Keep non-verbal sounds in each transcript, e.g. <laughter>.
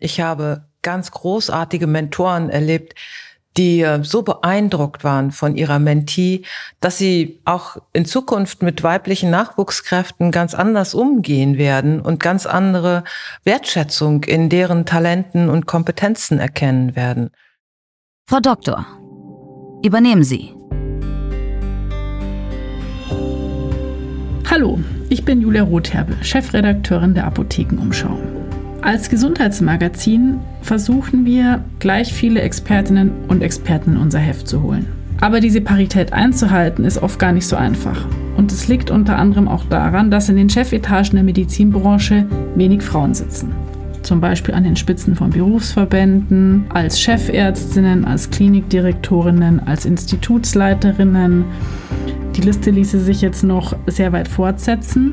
Ich habe ganz großartige Mentoren erlebt, die äh, so beeindruckt waren von ihrer Mentee, dass sie auch in Zukunft mit weiblichen Nachwuchskräften ganz anders umgehen werden und ganz andere Wertschätzung in deren Talenten und Kompetenzen erkennen werden. Frau Doktor, übernehmen Sie. Hallo, ich bin Julia Rotherbe, Chefredakteurin der Apothekenumschau. Als Gesundheitsmagazin versuchen wir, gleich viele Expertinnen und Experten in unser Heft zu holen. Aber diese Parität einzuhalten, ist oft gar nicht so einfach. Und es liegt unter anderem auch daran, dass in den Chefetagen der Medizinbranche wenig Frauen sitzen. Zum Beispiel an den Spitzen von Berufsverbänden, als Chefärztinnen, als Klinikdirektorinnen, als Institutsleiterinnen. Die Liste ließe sich jetzt noch sehr weit fortsetzen.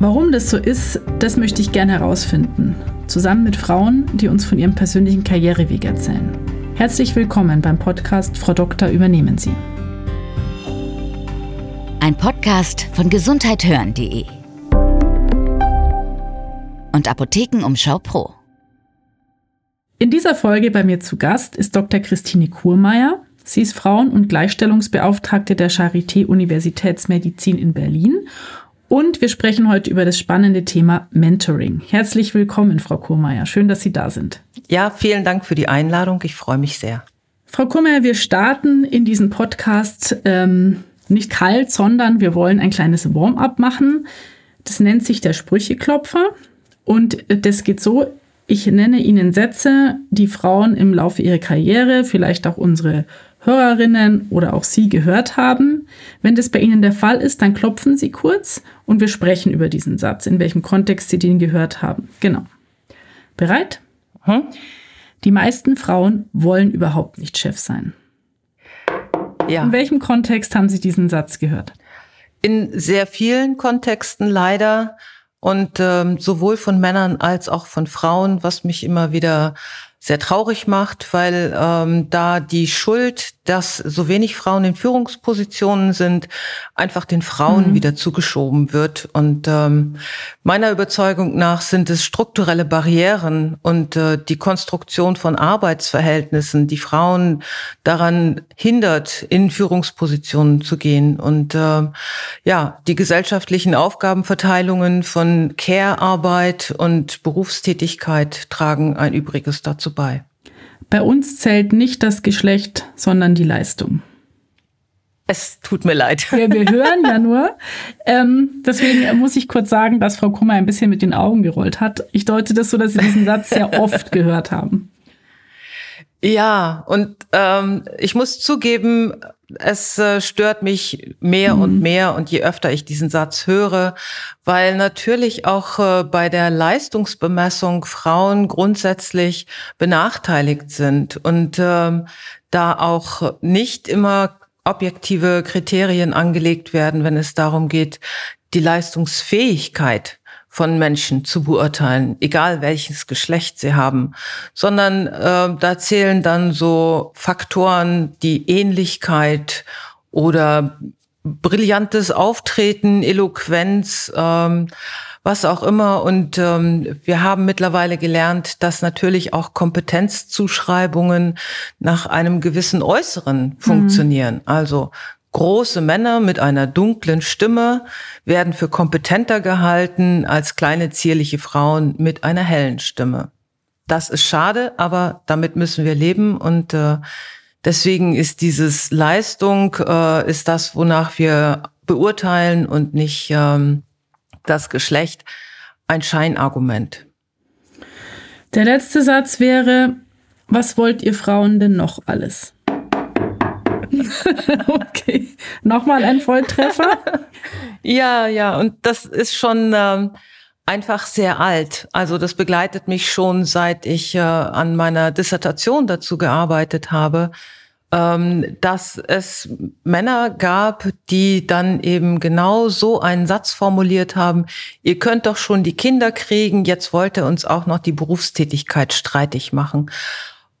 Warum das so ist, das möchte ich gerne herausfinden zusammen mit Frauen, die uns von ihrem persönlichen Karriereweg erzählen. Herzlich willkommen beim Podcast Frau Doktor übernehmen Sie. Ein Podcast von gesundheithören.de und Apothekenumschau Pro. In dieser Folge bei mir zu Gast ist Dr. Christine Kurmeier. Sie ist Frauen- und Gleichstellungsbeauftragte der Charité Universitätsmedizin in Berlin und wir sprechen heute über das spannende Thema Mentoring. Herzlich willkommen, Frau Kurmeier. Schön, dass Sie da sind. Ja, vielen Dank für die Einladung. Ich freue mich sehr. Frau Kurmeier, wir starten in diesen Podcast ähm, nicht kalt, sondern wir wollen ein kleines Warm-up machen. Das nennt sich der Sprücheklopfer. Und das geht so, ich nenne Ihnen Sätze, die Frauen im Laufe ihrer Karriere, vielleicht auch unsere Hörerinnen oder auch Sie gehört haben. Wenn das bei Ihnen der Fall ist, dann klopfen Sie kurz und wir sprechen über diesen Satz, in welchem Kontext Sie den gehört haben. Genau. Bereit? Hm? Die meisten Frauen wollen überhaupt nicht Chef sein. Ja. In welchem Kontext haben Sie diesen Satz gehört? In sehr vielen Kontexten leider und ähm, sowohl von Männern als auch von Frauen, was mich immer wieder sehr traurig macht, weil ähm, da die Schuld, dass so wenig Frauen in Führungspositionen sind, einfach den Frauen mhm. wieder zugeschoben wird. Und ähm, meiner Überzeugung nach sind es strukturelle Barrieren und äh, die Konstruktion von Arbeitsverhältnissen, die Frauen daran hindert, in Führungspositionen zu gehen. Und äh, ja, die gesellschaftlichen Aufgabenverteilungen von Care-Arbeit und Berufstätigkeit tragen ein Übriges dazu bei. Bei uns zählt nicht das Geschlecht, sondern die Leistung. Es tut mir leid. Ja, wir <laughs> hören ja nur. Ähm, deswegen muss ich kurz sagen, dass Frau Kummer ein bisschen mit den Augen gerollt hat. Ich deute das so, dass Sie diesen Satz sehr <laughs> oft gehört haben. Ja, und ähm, ich muss zugeben, es äh, stört mich mehr mhm. und mehr und je öfter ich diesen Satz höre, weil natürlich auch äh, bei der Leistungsbemessung Frauen grundsätzlich benachteiligt sind und ähm, da auch nicht immer objektive Kriterien angelegt werden, wenn es darum geht, die Leistungsfähigkeit von Menschen zu beurteilen, egal welches Geschlecht sie haben, sondern äh, da zählen dann so Faktoren, die Ähnlichkeit oder brillantes Auftreten, Eloquenz, ähm, was auch immer. Und ähm, wir haben mittlerweile gelernt, dass natürlich auch Kompetenzzuschreibungen nach einem gewissen Äußeren mhm. funktionieren. Also Große Männer mit einer dunklen Stimme werden für kompetenter gehalten als kleine zierliche Frauen mit einer hellen Stimme. Das ist schade, aber damit müssen wir leben und äh, deswegen ist dieses Leistung äh, ist das, wonach wir beurteilen und nicht ähm, das Geschlecht ein Scheinargument. Der letzte Satz wäre, was wollt ihr Frauen denn noch alles? <laughs> okay. Nochmal ein Volltreffer? ja, ja, und das ist schon ähm, einfach sehr alt. Also das begleitet mich schon, seit ich äh, an meiner Dissertation dazu gearbeitet habe, ähm, dass es Männer gab, die dann eben genau so einen Satz formuliert haben, ihr könnt doch schon die Kinder kriegen, jetzt wollt ihr uns auch noch die Berufstätigkeit streitig machen.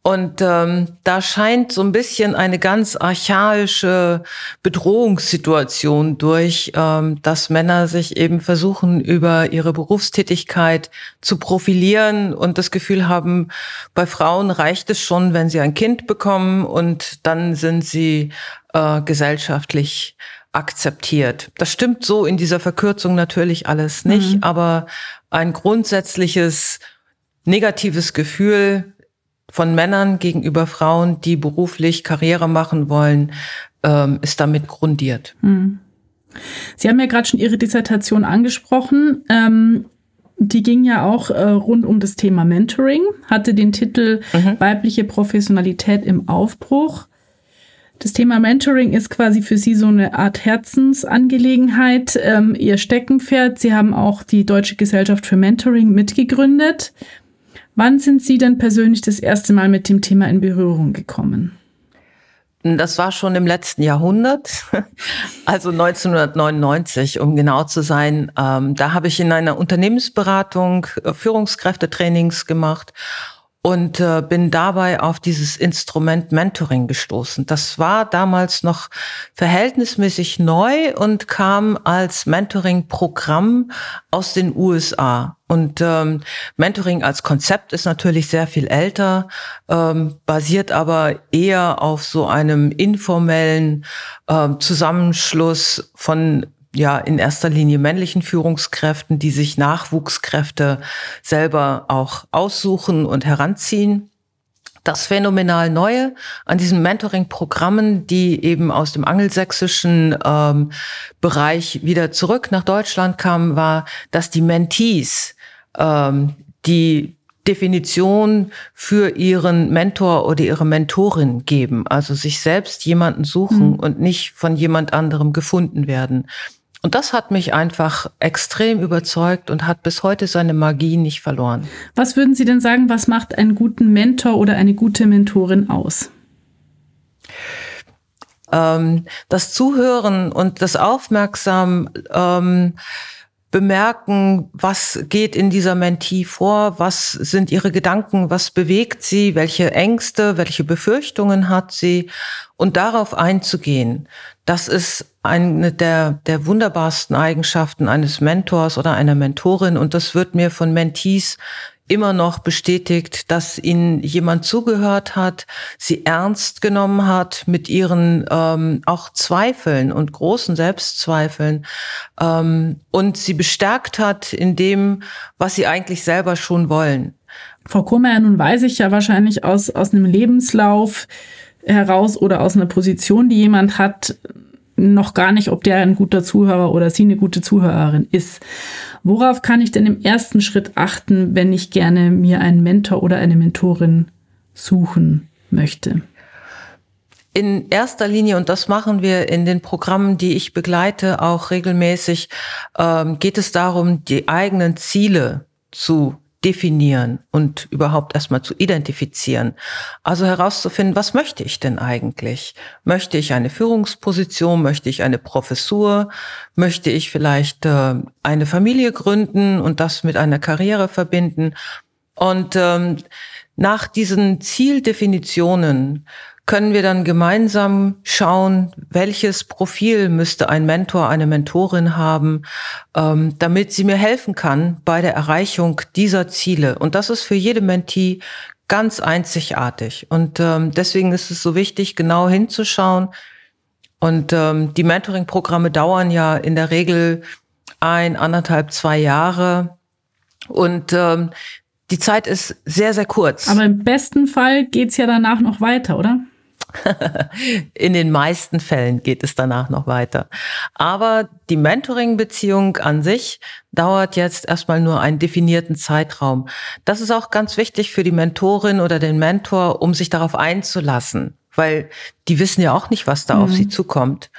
Und ähm, da scheint so ein bisschen eine ganz archaische Bedrohungssituation durch, ähm, dass Männer sich eben versuchen, über ihre Berufstätigkeit zu profilieren und das Gefühl haben, bei Frauen reicht es schon, wenn sie ein Kind bekommen und dann sind sie äh, gesellschaftlich akzeptiert. Das stimmt so in dieser Verkürzung natürlich alles nicht, mhm. aber ein grundsätzliches negatives Gefühl von Männern gegenüber Frauen, die beruflich Karriere machen wollen, ähm, ist damit grundiert. Hm. Sie haben ja gerade schon Ihre Dissertation angesprochen. Ähm, die ging ja auch äh, rund um das Thema Mentoring, hatte den Titel mhm. Weibliche Professionalität im Aufbruch. Das Thema Mentoring ist quasi für Sie so eine Art Herzensangelegenheit, ähm, Ihr Steckenpferd. Sie haben auch die Deutsche Gesellschaft für Mentoring mitgegründet. Wann sind Sie denn persönlich das erste Mal mit dem Thema in Berührung gekommen? Das war schon im letzten Jahrhundert, <laughs> also 1999, um genau zu sein. Ähm, da habe ich in einer Unternehmensberatung äh, Führungskräftetrainings gemacht und äh, bin dabei auf dieses Instrument Mentoring gestoßen. Das war damals noch verhältnismäßig neu und kam als Mentoring-Programm aus den USA. Und ähm, Mentoring als Konzept ist natürlich sehr viel älter, ähm, basiert aber eher auf so einem informellen äh, Zusammenschluss von ja in erster Linie männlichen Führungskräften, die sich Nachwuchskräfte selber auch aussuchen und heranziehen. Das phänomenal Neue an diesen Mentoring-Programmen, die eben aus dem angelsächsischen ähm, Bereich wieder zurück nach Deutschland kamen, war, dass die Mentees ähm, die Definition für ihren Mentor oder ihre Mentorin geben, also sich selbst jemanden suchen mhm. und nicht von jemand anderem gefunden werden. Und das hat mich einfach extrem überzeugt und hat bis heute seine Magie nicht verloren. Was würden Sie denn sagen, was macht einen guten Mentor oder eine gute Mentorin aus? Ähm, das Zuhören und das Aufmerksam ähm, bemerken, was geht in dieser Mentee vor, was sind ihre Gedanken, was bewegt sie, welche Ängste, welche Befürchtungen hat sie und darauf einzugehen. Das ist eine der, der wunderbarsten Eigenschaften eines Mentors oder einer Mentorin. Und das wird mir von Mentees immer noch bestätigt, dass ihnen jemand zugehört hat, sie ernst genommen hat mit ihren ähm, auch Zweifeln und großen Selbstzweifeln ähm, und sie bestärkt hat in dem, was sie eigentlich selber schon wollen. Frau Kummer, nun weiß ich ja wahrscheinlich aus, aus einem Lebenslauf heraus oder aus einer Position, die jemand hat, noch gar nicht, ob der ein guter Zuhörer oder sie eine gute Zuhörerin ist. Worauf kann ich denn im ersten Schritt achten, wenn ich gerne mir einen Mentor oder eine Mentorin suchen möchte? In erster Linie, und das machen wir in den Programmen, die ich begleite, auch regelmäßig, ähm, geht es darum, die eigenen Ziele zu definieren und überhaupt erstmal zu identifizieren. Also herauszufinden, was möchte ich denn eigentlich? Möchte ich eine Führungsposition? Möchte ich eine Professur? Möchte ich vielleicht äh, eine Familie gründen und das mit einer Karriere verbinden? Und ähm, nach diesen Zieldefinitionen können wir dann gemeinsam schauen, welches Profil müsste ein Mentor, eine Mentorin haben, ähm, damit sie mir helfen kann bei der Erreichung dieser Ziele. Und das ist für jede Mentee ganz einzigartig. Und ähm, deswegen ist es so wichtig, genau hinzuschauen. Und ähm, die Mentoring-Programme dauern ja in der Regel ein, anderthalb, zwei Jahre. Und ähm, die Zeit ist sehr, sehr kurz. Aber im besten Fall geht's ja danach noch weiter, oder? <laughs> In den meisten Fällen geht es danach noch weiter. Aber die Mentoring-Beziehung an sich dauert jetzt erstmal nur einen definierten Zeitraum. Das ist auch ganz wichtig für die Mentorin oder den Mentor, um sich darauf einzulassen, weil die wissen ja auch nicht, was da mhm. auf sie zukommt.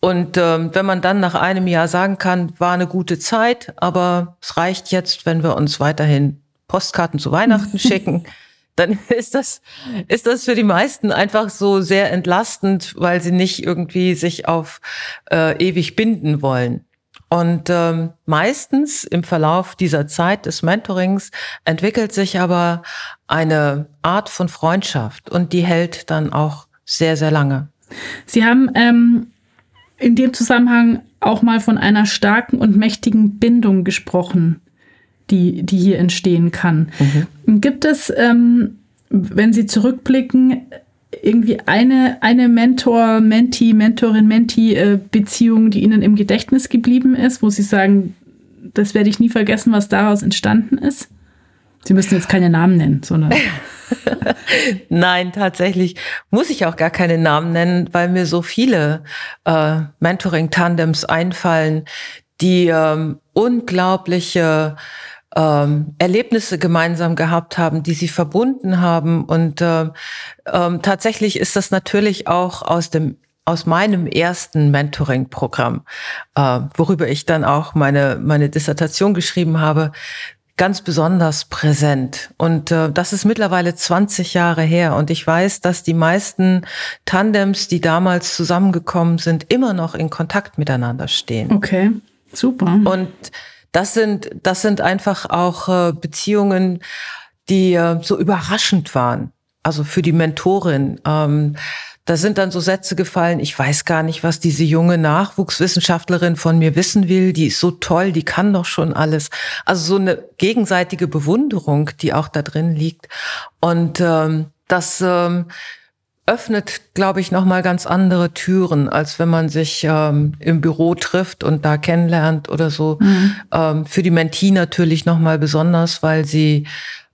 Und ähm, wenn man dann nach einem Jahr sagen kann, war eine gute Zeit, aber es reicht jetzt, wenn wir uns weiterhin Postkarten zu Weihnachten <laughs> schicken dann <laughs> ist das, ist das für die meisten einfach so sehr entlastend, weil sie nicht irgendwie sich auf äh, ewig binden wollen. Und ähm, meistens im Verlauf dieser Zeit des Mentorings entwickelt sich aber eine Art von Freundschaft und die hält dann auch sehr, sehr lange. Sie haben ähm, in dem Zusammenhang auch mal von einer starken und mächtigen Bindung gesprochen, die, die hier entstehen kann. Mhm. Gibt es, ähm, wenn Sie zurückblicken, irgendwie eine, eine Mentor, Menti, Mentorin, Menti-Beziehung, äh, die Ihnen im Gedächtnis geblieben ist, wo Sie sagen, das werde ich nie vergessen, was daraus entstanden ist? Sie müssen jetzt keine Namen nennen, sondern. <laughs> <laughs> Nein, tatsächlich muss ich auch gar keine Namen nennen, weil mir so viele äh, Mentoring-Tandems einfallen, die ähm, unglaubliche ähm, Erlebnisse gemeinsam gehabt haben, die sie verbunden haben. Und äh, ähm, tatsächlich ist das natürlich auch aus dem aus meinem ersten Mentoring-Programm, äh, worüber ich dann auch meine meine Dissertation geschrieben habe, ganz besonders präsent. Und äh, das ist mittlerweile 20 Jahre her. Und ich weiß, dass die meisten Tandems, die damals zusammengekommen sind, immer noch in Kontakt miteinander stehen. Okay, super. Und das sind, das sind einfach auch äh, Beziehungen, die äh, so überraschend waren. Also für die Mentorin. Ähm, da sind dann so Sätze gefallen, ich weiß gar nicht, was diese junge Nachwuchswissenschaftlerin von mir wissen will, die ist so toll, die kann doch schon alles. Also so eine gegenseitige Bewunderung, die auch da drin liegt. Und ähm, das ähm, öffnet, glaube ich, nochmal ganz andere Türen, als wenn man sich ähm, im Büro trifft und da kennenlernt oder so. Mhm. Ähm, für die Mentee natürlich nochmal besonders, weil sie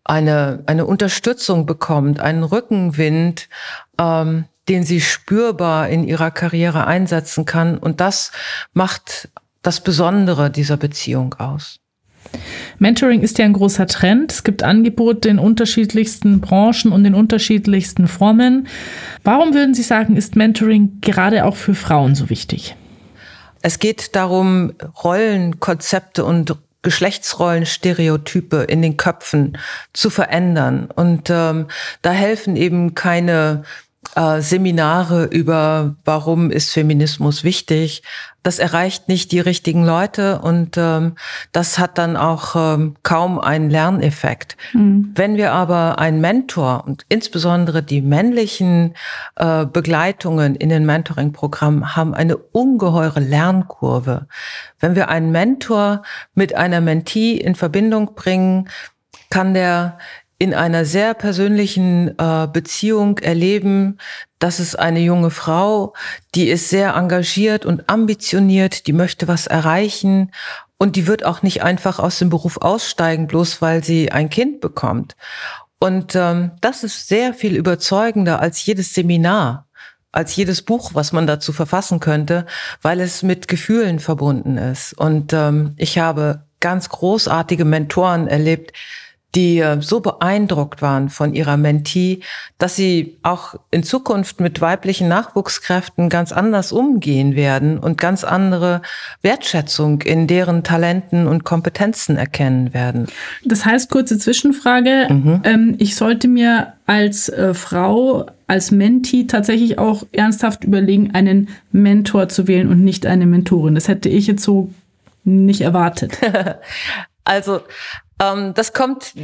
eine, eine Unterstützung bekommt, einen Rückenwind, ähm, den sie spürbar in ihrer Karriere einsetzen kann. Und das macht das Besondere dieser Beziehung aus. Mentoring ist ja ein großer Trend. Es gibt Angebote in unterschiedlichsten Branchen und in unterschiedlichsten Formen. Warum würden Sie sagen, ist Mentoring gerade auch für Frauen so wichtig? Es geht darum, Rollenkonzepte und Geschlechtsrollenstereotype in den Köpfen zu verändern. Und ähm, da helfen eben keine äh, Seminare über, warum ist Feminismus wichtig. Das erreicht nicht die richtigen Leute und ähm, das hat dann auch ähm, kaum einen Lerneffekt. Mhm. Wenn wir aber einen Mentor und insbesondere die männlichen äh, Begleitungen in den Mentoring-Programmen haben eine ungeheure Lernkurve. Wenn wir einen Mentor mit einer Mentee in Verbindung bringen, kann der in einer sehr persönlichen äh, Beziehung erleben, dass es eine junge Frau, die ist sehr engagiert und ambitioniert, die möchte was erreichen und die wird auch nicht einfach aus dem Beruf aussteigen, bloß weil sie ein Kind bekommt. Und ähm, das ist sehr viel überzeugender als jedes Seminar, als jedes Buch, was man dazu verfassen könnte, weil es mit Gefühlen verbunden ist. Und ähm, ich habe ganz großartige Mentoren erlebt, die äh, so beeindruckt waren von ihrer Mentee, dass sie auch in Zukunft mit weiblichen Nachwuchskräften ganz anders umgehen werden und ganz andere Wertschätzung in deren Talenten und Kompetenzen erkennen werden. Das heißt, kurze Zwischenfrage, mhm. ähm, ich sollte mir als äh, Frau, als Mentee tatsächlich auch ernsthaft überlegen, einen Mentor zu wählen und nicht eine Mentorin. Das hätte ich jetzt so nicht erwartet. <laughs> also das kommt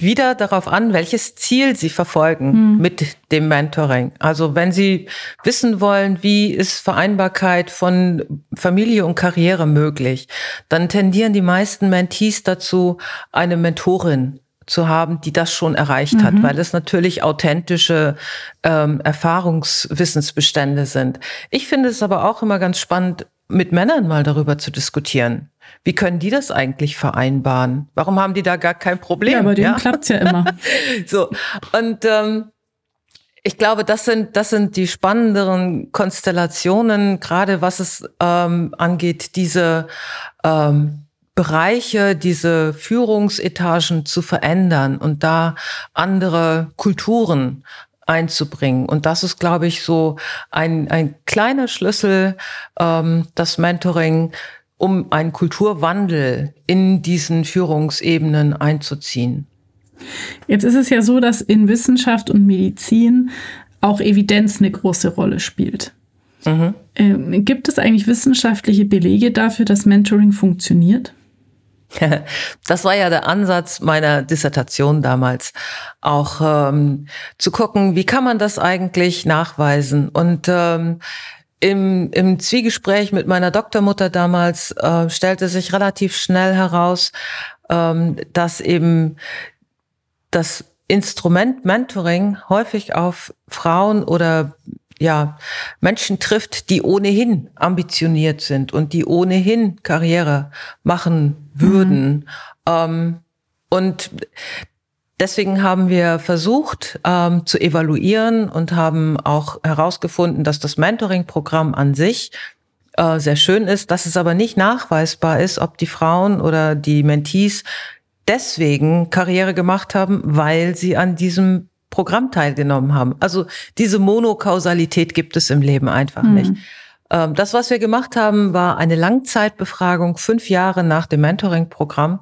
wieder darauf an, welches Ziel Sie verfolgen hm. mit dem Mentoring. Also wenn Sie wissen wollen, wie ist Vereinbarkeit von Familie und Karriere möglich, dann tendieren die meisten Mentees dazu, eine Mentorin zu haben, die das schon erreicht mhm. hat, weil es natürlich authentische ähm, Erfahrungswissensbestände sind. Ich finde es aber auch immer ganz spannend, mit Männern mal darüber zu diskutieren. Wie können die das eigentlich vereinbaren? Warum haben die da gar kein Problem? Ja, bei denen ja? klappt's ja immer. <laughs> so und ähm, ich glaube, das sind das sind die spannenderen Konstellationen, gerade was es ähm, angeht, diese ähm, Bereiche, diese Führungsetagen zu verändern und da andere Kulturen einzubringen. Und das ist, glaube ich, so ein, ein kleiner Schlüssel, ähm, das Mentoring, um einen Kulturwandel in diesen Führungsebenen einzuziehen. Jetzt ist es ja so, dass in Wissenschaft und Medizin auch Evidenz eine große Rolle spielt. Mhm. Ähm, gibt es eigentlich wissenschaftliche Belege dafür, dass Mentoring funktioniert? <laughs> Das war ja der Ansatz meiner Dissertation damals, auch ähm, zu gucken, wie kann man das eigentlich nachweisen. Und ähm, im, im Zwiegespräch mit meiner Doktormutter damals äh, stellte sich relativ schnell heraus, ähm, dass eben das Instrument Mentoring häufig auf Frauen oder ja, Menschen trifft, die ohnehin ambitioniert sind und die ohnehin Karriere machen würden. Mhm. Ähm, und deswegen haben wir versucht ähm, zu evaluieren und haben auch herausgefunden, dass das Mentoring-Programm an sich äh, sehr schön ist, dass es aber nicht nachweisbar ist, ob die Frauen oder die Mentees deswegen Karriere gemacht haben, weil sie an diesem Programm teilgenommen haben. Also diese Monokausalität gibt es im Leben einfach mhm. nicht. Ähm, das, was wir gemacht haben, war eine Langzeitbefragung, fünf Jahre nach dem Mentoring-Programm.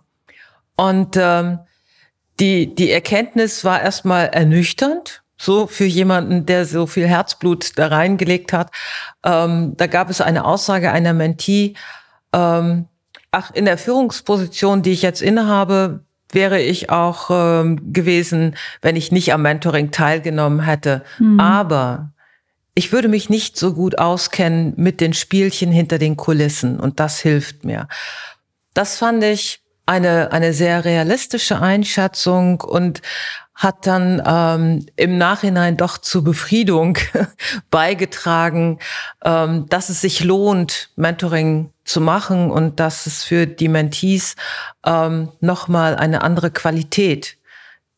Und ähm, die, die Erkenntnis war erstmal ernüchternd, so für jemanden, der so viel Herzblut da reingelegt hat. Ähm, da gab es eine Aussage einer Mentee, ähm, ach, in der Führungsposition, die ich jetzt innehabe, wäre ich auch ähm, gewesen, wenn ich nicht am Mentoring teilgenommen hätte. Mhm. Aber ich würde mich nicht so gut auskennen mit den Spielchen hinter den Kulissen und das hilft mir. Das fand ich eine, eine sehr realistische Einschätzung und hat dann ähm, im Nachhinein doch zur Befriedung <laughs> beigetragen, ähm, dass es sich lohnt, Mentoring zu machen und dass es für die Mentees ähm, nochmal eine andere Qualität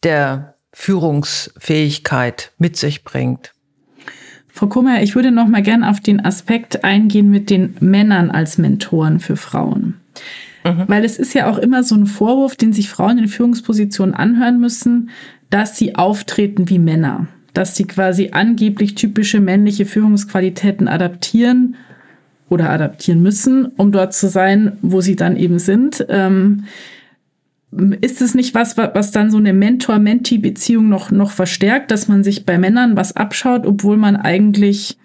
der Führungsfähigkeit mit sich bringt. Frau Kummer, ich würde noch mal gern auf den Aspekt eingehen mit den Männern als Mentoren für Frauen. Mhm. Weil es ist ja auch immer so ein Vorwurf, den sich Frauen in Führungspositionen anhören müssen, dass sie auftreten wie Männer, dass sie quasi angeblich typische männliche Führungsqualitäten adaptieren oder adaptieren müssen, um dort zu sein, wo sie dann eben sind. Ähm, ist es nicht was, was dann so eine Mentor-Mentee-Beziehung noch, noch verstärkt, dass man sich bei Männern was abschaut, obwohl man eigentlich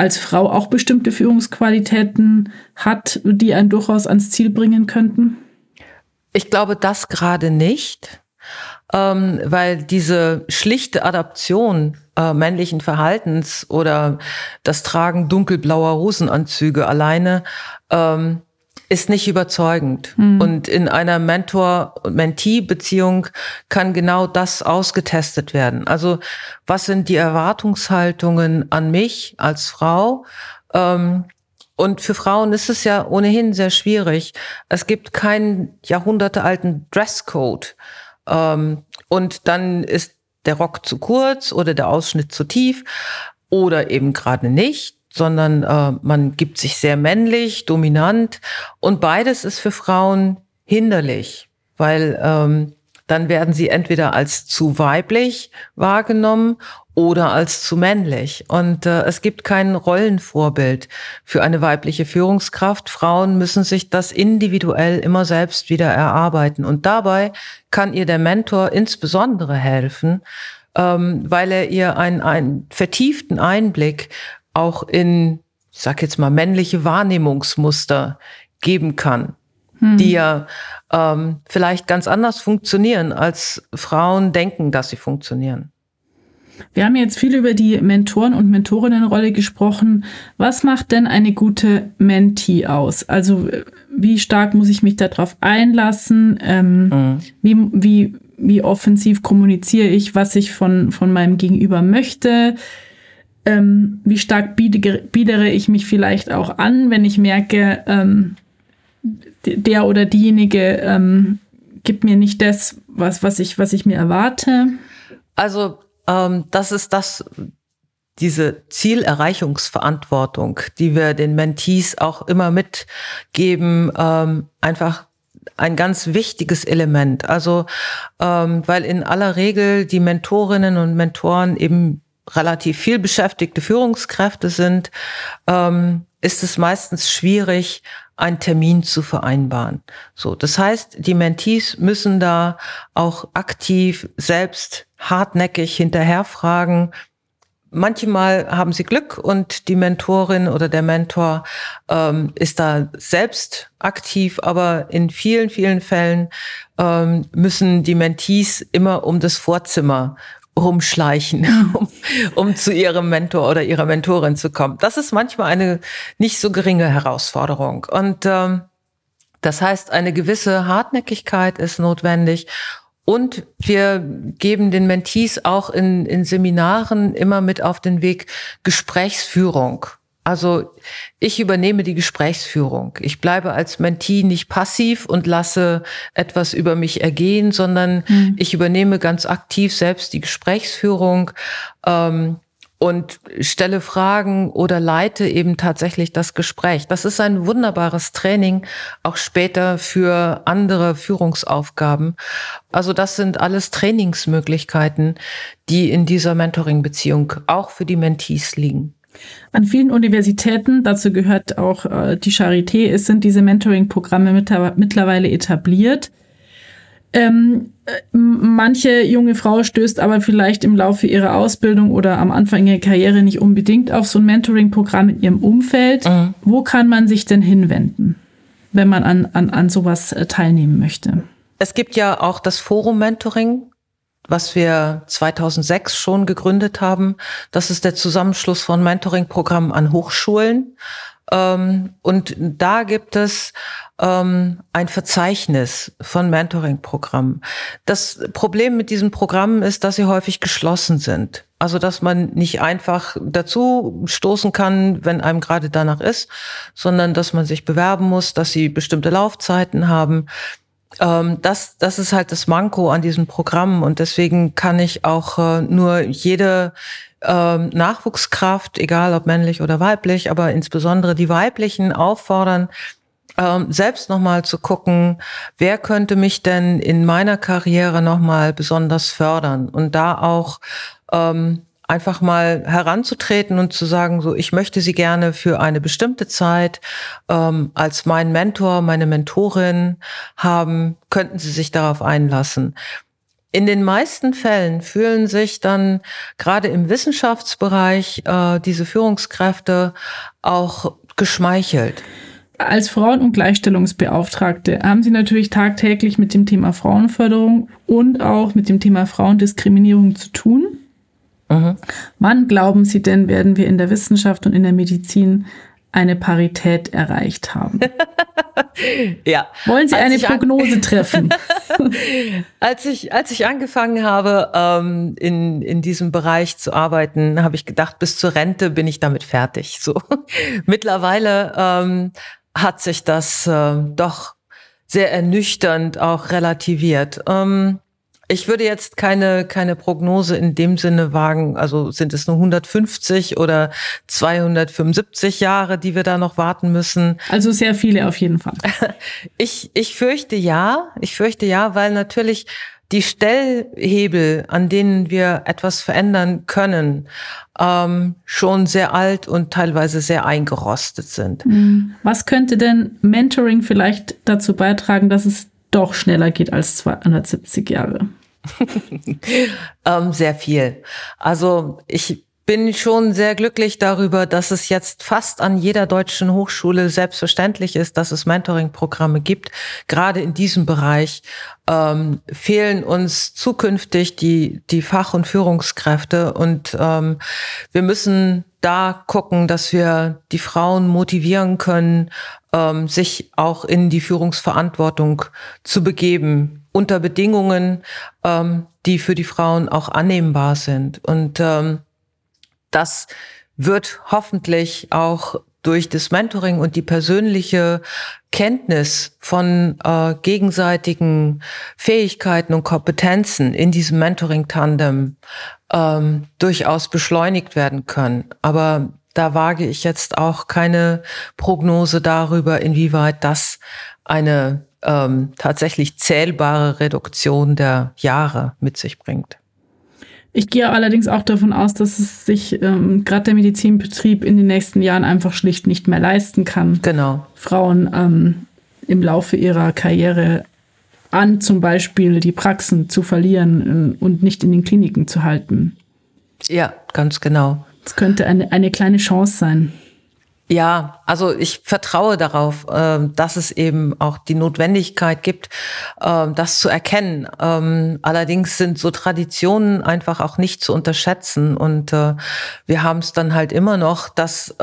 als Frau auch bestimmte Führungsqualitäten hat, die einen durchaus ans Ziel bringen könnten? Ich glaube das gerade nicht ähm, weil diese schlichte Adaption äh, männlichen Verhaltens oder das Tragen dunkelblauer Hosenanzüge alleine ähm, ist nicht überzeugend. Mhm. Und in einer Mentor-Mentee-Beziehung kann genau das ausgetestet werden. Also was sind die Erwartungshaltungen an mich als Frau? Ähm, und für Frauen ist es ja ohnehin sehr schwierig. Es gibt keinen jahrhundertealten Dresscode. Ähm, und dann ist der Rock zu kurz oder der Ausschnitt zu tief oder eben gerade nicht, sondern äh, man gibt sich sehr männlich, dominant und beides ist für Frauen hinderlich, weil ähm, dann werden sie entweder als zu weiblich wahrgenommen oder als zu männlich. Und äh, es gibt kein Rollenvorbild für eine weibliche Führungskraft. Frauen müssen sich das individuell immer selbst wieder erarbeiten. Und dabei kann ihr der Mentor insbesondere helfen, ähm, weil er ihr einen, einen vertieften Einblick auch in, ich sag jetzt mal, männliche Wahrnehmungsmuster geben kann hm. die ja ähm, vielleicht ganz anders funktionieren, als Frauen denken, dass sie funktionieren. Wir haben jetzt viel über die Mentoren- und Mentorinnenrolle gesprochen. Was macht denn eine gute Mentee aus? Also wie stark muss ich mich darauf einlassen? Ähm, mhm. wie, wie, wie offensiv kommuniziere ich, was ich von, von meinem Gegenüber möchte? Ähm, wie stark biedere ich mich vielleicht auch an, wenn ich merke, ähm, der oder diejenige ähm, gibt mir nicht das, was, was, ich, was ich mir erwarte? Also ähm, das ist das, diese Zielerreichungsverantwortung, die wir den Mentees auch immer mitgeben, ähm, einfach ein ganz wichtiges Element. Also, ähm, weil in aller Regel die Mentorinnen und Mentoren eben relativ viel beschäftigte Führungskräfte sind, ähm, ist es meistens schwierig, einen Termin zu vereinbaren. So, das heißt, die Mentees müssen da auch aktiv selbst hartnäckig hinterherfragen, manchmal haben sie Glück und die Mentorin oder der Mentor ähm, ist da selbst aktiv, aber in vielen, vielen Fällen ähm, müssen die Mentees immer um das Vorzimmer rumschleichen, <laughs> um, um zu ihrem Mentor oder ihrer Mentorin zu kommen. Das ist manchmal eine nicht so geringe Herausforderung. Und ähm, das heißt, eine gewisse Hartnäckigkeit ist notwendig und wir geben den Mentees auch in, in Seminaren immer mit auf den Weg Gesprächsführung. Also ich übernehme die Gesprächsführung. Ich bleibe als Mentee nicht passiv und lasse etwas über mich ergehen, sondern mhm. ich übernehme ganz aktiv selbst die Gesprächsführung. Ähm, und stelle Fragen oder leite eben tatsächlich das Gespräch. Das ist ein wunderbares Training, auch später für andere Führungsaufgaben. Also das sind alles Trainingsmöglichkeiten, die in dieser Mentoring-Beziehung auch für die Mentees liegen. An vielen Universitäten, dazu gehört auch äh, die Charité, sind diese Mentoring-Programme mittlerweile etabliert. Ähm, äh, manche junge Frau stößt aber vielleicht im Laufe ihrer Ausbildung oder am Anfang ihrer Karriere nicht unbedingt auf so ein Mentoring-Programm in ihrem Umfeld. Mhm. Wo kann man sich denn hinwenden, wenn man an, an, an sowas äh, teilnehmen möchte? Es gibt ja auch das Forum Mentoring, was wir 2006 schon gegründet haben. Das ist der Zusammenschluss von Mentoring-Programmen an Hochschulen. Ähm, und da gibt es ähm, ein Verzeichnis von Mentoring-Programmen. Das Problem mit diesen Programmen ist, dass sie häufig geschlossen sind. Also, dass man nicht einfach dazu stoßen kann, wenn einem gerade danach ist, sondern dass man sich bewerben muss, dass sie bestimmte Laufzeiten haben. Ähm, das, das ist halt das Manko an diesem Programm und deswegen kann ich auch äh, nur jede ähm, Nachwuchskraft, egal ob männlich oder weiblich, aber insbesondere die weiblichen auffordern, ähm, selbst nochmal zu gucken, wer könnte mich denn in meiner Karriere nochmal besonders fördern und da auch ähm, einfach mal heranzutreten und zu sagen, so, ich möchte Sie gerne für eine bestimmte Zeit ähm, als mein Mentor, meine Mentorin haben, könnten Sie sich darauf einlassen. In den meisten Fällen fühlen sich dann gerade im Wissenschaftsbereich äh, diese Führungskräfte auch geschmeichelt. Als Frauen- und Gleichstellungsbeauftragte haben Sie natürlich tagtäglich mit dem Thema Frauenförderung und auch mit dem Thema Frauendiskriminierung zu tun. Mhm. Wann glauben Sie denn, werden wir in der Wissenschaft und in der Medizin eine Parität erreicht haben? <laughs> ja. Wollen Sie als eine Prognose <laughs> treffen? als ich als ich angefangen habe ähm, in in diesem Bereich zu arbeiten, habe ich gedacht, bis zur Rente bin ich damit fertig. <laughs> So mittlerweile ähm, hat sich das äh, doch sehr ernüchternd auch relativiert. Ähm, ich würde jetzt keine, keine Prognose in dem Sinne wagen. Also sind es nur 150 oder 275 Jahre, die wir da noch warten müssen? Also sehr viele auf jeden Fall. <laughs> Ich, ich fürchte ja. Ich fürchte ja, weil natürlich die Stellhebel, an denen wir etwas verändern können, ähm, schon sehr alt und teilweise sehr eingerostet sind. Hm. Was könnte denn Mentoring vielleicht dazu beitragen, dass es doch schneller geht als 270 Jahre? <laughs> ähm, sehr viel. Also ich bin schon sehr glücklich darüber, dass es jetzt fast an jeder deutschen Hochschule selbstverständlich ist, dass es Mentoring-Programme gibt. Gerade in diesem Bereich ähm, fehlen uns zukünftig die, die Fach- und Führungskräfte und ähm, wir müssen da gucken, dass wir die Frauen motivieren können, ähm, sich auch in die Führungsverantwortung zu begeben unter Bedingungen, ähm, die für die Frauen auch annehmbar sind. Und ähm, das wird hoffentlich auch durch das Mentoring und die persönliche Kenntnis von äh, gegenseitigen Fähigkeiten und Kompetenzen in diesem Mentoring-Tandem ähm, durchaus beschleunigt werden können. Aber da wage ich jetzt auch keine Prognose darüber, inwieweit das eine ähm, tatsächlich zählbare Reduktion der Jahre mit sich bringt. Ich gehe allerdings auch davon aus, dass es sich ähm, gerade der Medizinbetrieb in den nächsten Jahren einfach schlicht nicht mehr leisten kann. Genau. Frauen ähm, im Laufe ihrer Karriere an zum Beispiel die Praxen zu verlieren äh, und nicht in den Kliniken zu halten. Ja, ganz genau. Es könnte eine, eine kleine Chance sein. Ja, also ich vertraue darauf, ähm, dass es eben auch die Notwendigkeit gibt, ähm, das zu erkennen. Ähm, allerdings sind so Traditionen einfach auch nicht zu unterschätzen. Und äh, wir haben es dann halt immer noch, dass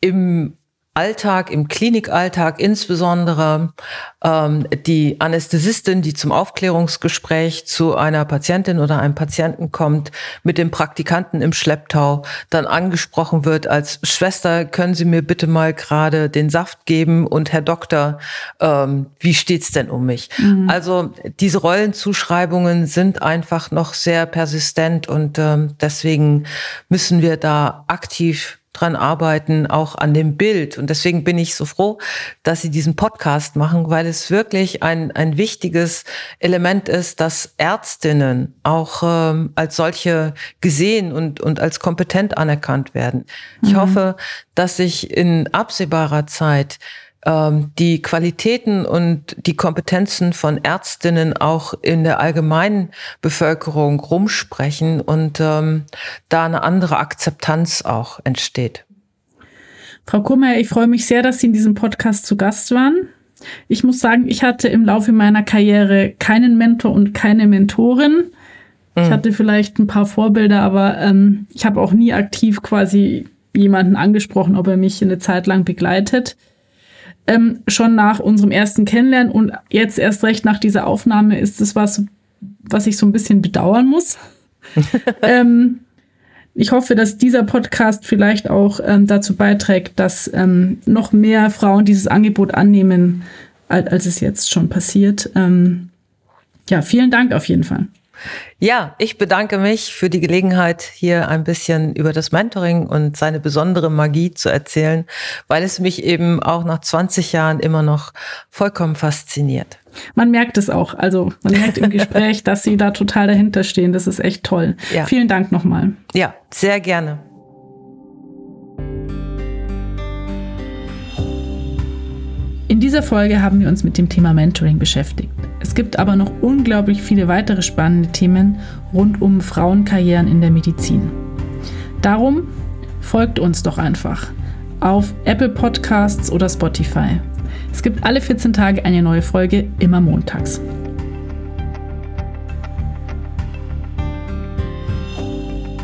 im Alltag, im Klinikalltag insbesondere ähm, die Anästhesistin, die zum Aufklärungsgespräch zu einer Patientin oder einem Patienten kommt, mit dem Praktikanten im Schlepptau, dann angesprochen wird als Schwester, können Sie mir bitte mal gerade den Saft geben und Herr Doktor, ähm, wie steht's denn um mich? Mhm. Also diese Rollenzuschreibungen sind einfach noch sehr persistent und ähm, deswegen müssen wir da aktiv dran arbeiten, auch an dem Bild. Und deswegen bin ich so froh, dass Sie diesen Podcast machen, weil es wirklich ein, ein wichtiges Element ist, dass Ärztinnen auch ähm, als solche gesehen und, und als kompetent anerkannt werden. Ich mhm. hoffe, dass sich in absehbarer Zeit die Qualitäten und die Kompetenzen von Ärztinnen auch in der allgemeinen Bevölkerung rumsprechen und ähm, da eine andere Akzeptanz auch entsteht. Frau Kummer, ich freue mich sehr, dass Sie in diesem Podcast zu Gast waren. Ich muss sagen, ich hatte im Laufe meiner Karriere keinen Mentor und keine Mentorin. Ich mhm. hatte vielleicht ein paar Vorbilder, aber ähm, ich habe auch nie aktiv quasi jemanden angesprochen, ob er mich eine Zeit lang begleitet ähm, schon nach unserem ersten Kennenlernen und jetzt erst recht nach dieser Aufnahme ist es was, was ich so ein bisschen bedauern muss. <laughs> ähm, ich hoffe, dass dieser Podcast vielleicht auch ähm, dazu beiträgt, dass ähm, noch mehr Frauen dieses Angebot annehmen, als, als es jetzt schon passiert. Ähm, ja, vielen Dank auf jeden Fall. Ja, ich bedanke mich für die Gelegenheit, hier ein bisschen über das Mentoring und seine besondere Magie zu erzählen, weil es mich eben auch nach 20 Jahren immer noch vollkommen fasziniert. Man merkt es auch. Also man merkt im Gespräch, <laughs> dass Sie da total dahinter stehen. Das ist echt toll. Ja. Vielen Dank nochmal. Ja, sehr gerne. Dieser Folge haben wir uns mit dem Thema Mentoring beschäftigt. Es gibt aber noch unglaublich viele weitere spannende Themen rund um Frauenkarrieren in der Medizin. Darum folgt uns doch einfach auf Apple Podcasts oder Spotify. Es gibt alle 14 Tage eine neue Folge, immer montags.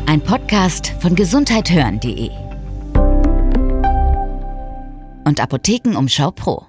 Ein Podcast von gesundheithören.de und Apothekenumschau Pro.